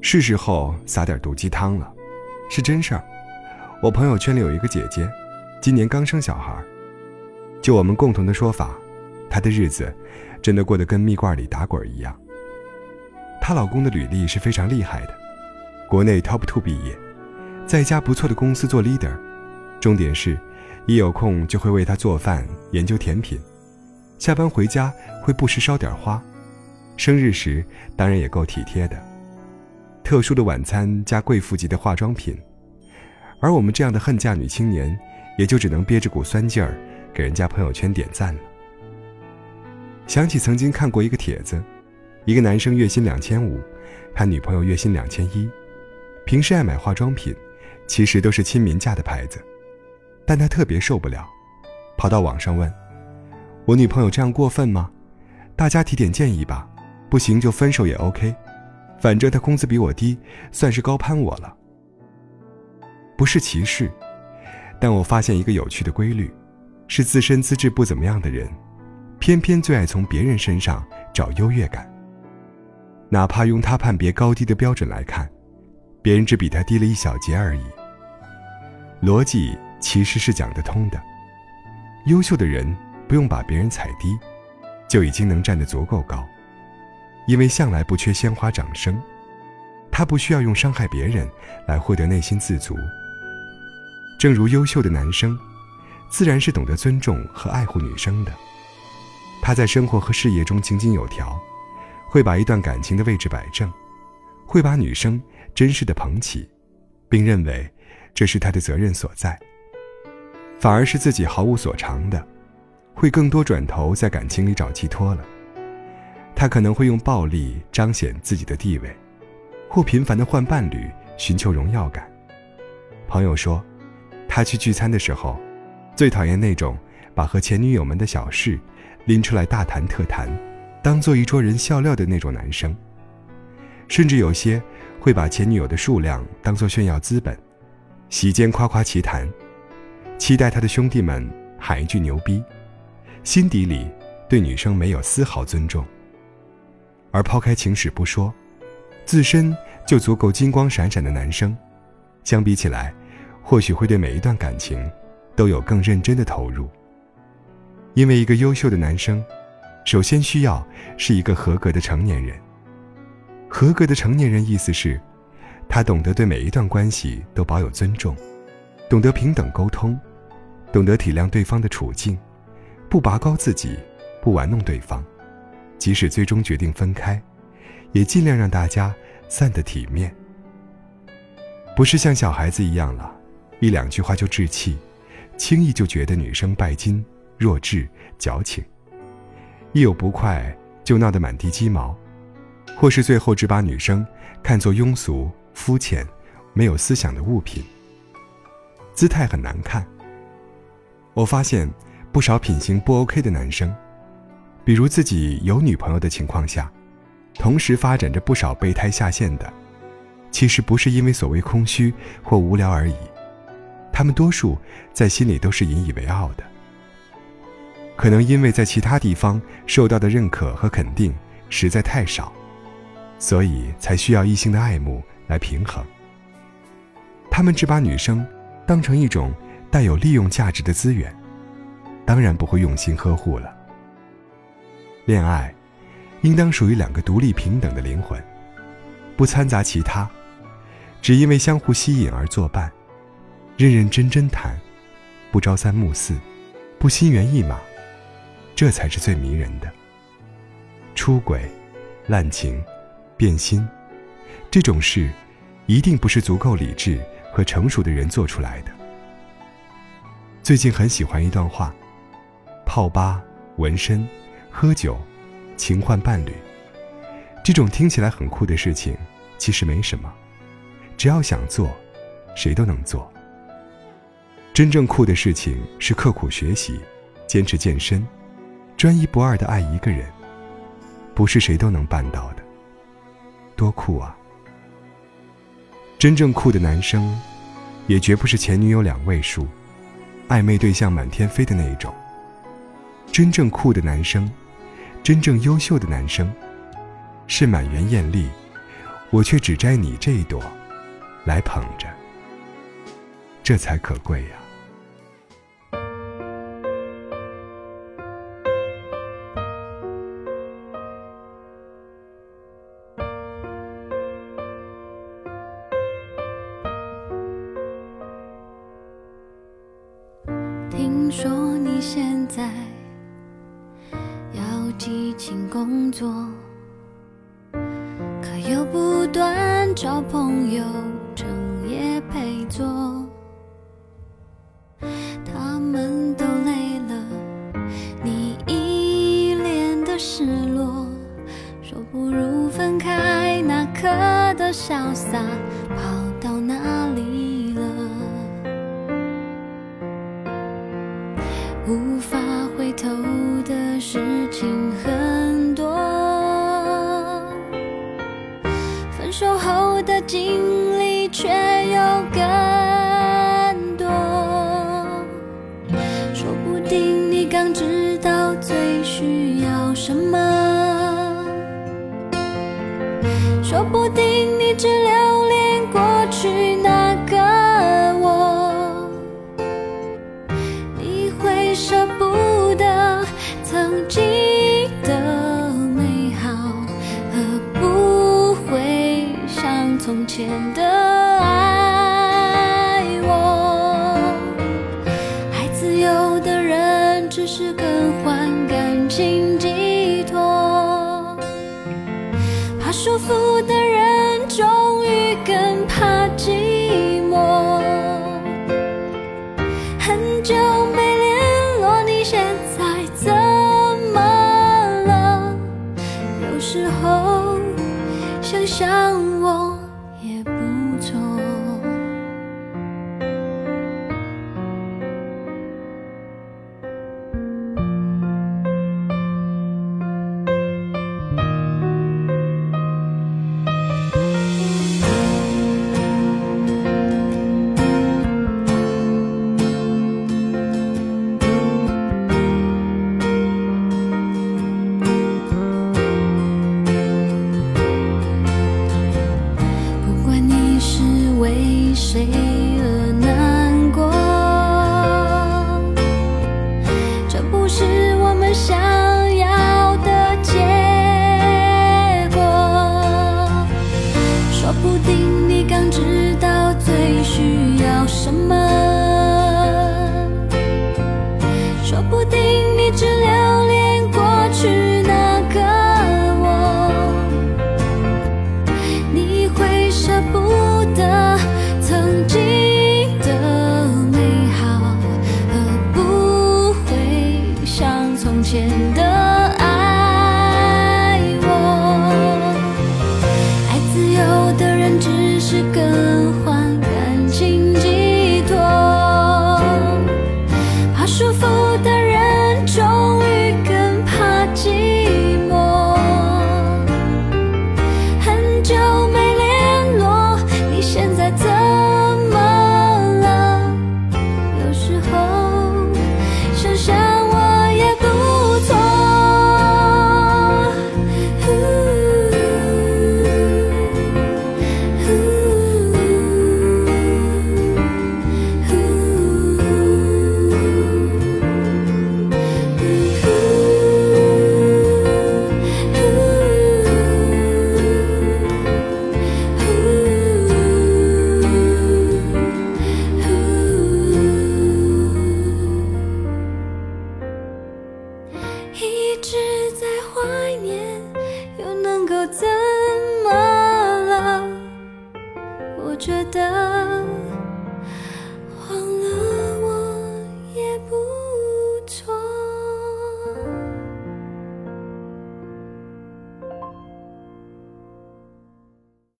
是时候撒点毒鸡汤了，是真事儿。我朋友圈里有一个姐姐，今年刚生小孩。就我们共同的说法，她的日子真的过得跟蜜罐里打滚一样。她老公的履历是非常厉害的，国内 top two 毕业，在一家不错的公司做 leader，重点是，一有空就会为她做饭、研究甜品，下班回家会不时捎点花，生日时当然也够体贴的。特殊的晚餐加贵妇级的化妆品，而我们这样的恨嫁女青年，也就只能憋着股酸劲儿，给人家朋友圈点赞了。想起曾经看过一个帖子，一个男生月薪两千五，他女朋友月薪两千一，平时爱买化妆品，其实都是亲民价的牌子，但他特别受不了，跑到网上问：“我女朋友这样过分吗？大家提点建议吧，不行就分手也 OK。”反正他工资比我低，算是高攀我了。不是歧视，但我发现一个有趣的规律：是自身资质不怎么样的人，偏偏最爱从别人身上找优越感。哪怕用他判别高低的标准来看，别人只比他低了一小节而已。逻辑其实是讲得通的。优秀的人不用把别人踩低，就已经能站得足够高。因为向来不缺鲜花掌声，他不需要用伤害别人来获得内心自足。正如优秀的男生，自然是懂得尊重和爱护女生的。他在生活和事业中井井有条，会把一段感情的位置摆正，会把女生珍视的捧起，并认为这是他的责任所在。反而是自己毫无所长的，会更多转头在感情里找寄托了。他可能会用暴力彰显自己的地位，或频繁的换伴侣寻求荣耀感。朋友说，他去聚餐的时候，最讨厌那种把和前女友们的小事拎出来大谈特谈，当做一桌人笑料的那种男生。甚至有些会把前女友的数量当做炫耀资本，席间夸夸其谈，期待他的兄弟们喊一句牛逼，心底里对女生没有丝毫尊重。而抛开情史不说，自身就足够金光闪闪的男生，相比起来，或许会对每一段感情都有更认真的投入。因为一个优秀的男生，首先需要是一个合格的成年人。合格的成年人意思是，他懂得对每一段关系都保有尊重，懂得平等沟通，懂得体谅对方的处境，不拔高自己，不玩弄对方。即使最终决定分开，也尽量让大家散得体面。不是像小孩子一样了，一两句话就置气，轻易就觉得女生拜金、弱智、矫情，一有不快就闹得满地鸡毛，或是最后只把女生看作庸俗、肤浅、没有思想的物品，姿态很难看。我发现不少品行不 OK 的男生。比如自己有女朋友的情况下，同时发展着不少备胎下线的，其实不是因为所谓空虚或无聊而已，他们多数在心里都是引以为傲的。可能因为在其他地方受到的认可和肯定实在太少，所以才需要异性的爱慕来平衡。他们只把女生当成一种带有利用价值的资源，当然不会用心呵护了。恋爱，应当属于两个独立平等的灵魂，不掺杂其他，只因为相互吸引而作伴，认认真真谈，不朝三暮四，不心猿意马，这才是最迷人的。出轨、滥情、变心，这种事，一定不是足够理智和成熟的人做出来的。最近很喜欢一段话：泡吧、纹身。喝酒，情换伴侣，这种听起来很酷的事情，其实没什么，只要想做，谁都能做。真正酷的事情是刻苦学习，坚持健身，专一不二的爱一个人，不是谁都能办到的。多酷啊！真正酷的男生，也绝不是前女友两位数，暧昧对象满天飞的那一种。真正酷的男生。真正优秀的男生，是满园艳丽，我却只摘你这一朵，来捧着，这才可贵呀。听说你现在激情工作，可又不断找朋友整夜陪坐，他们都累了，你一脸的失落，说不如分开，那刻的潇洒事情很多，分手后的经历却有更多。说不定你刚知道最需要什么，说不定你只留从前的爱我。爱自由的人只是更换感情寄托，怕束缚的人终够怎么了？我觉得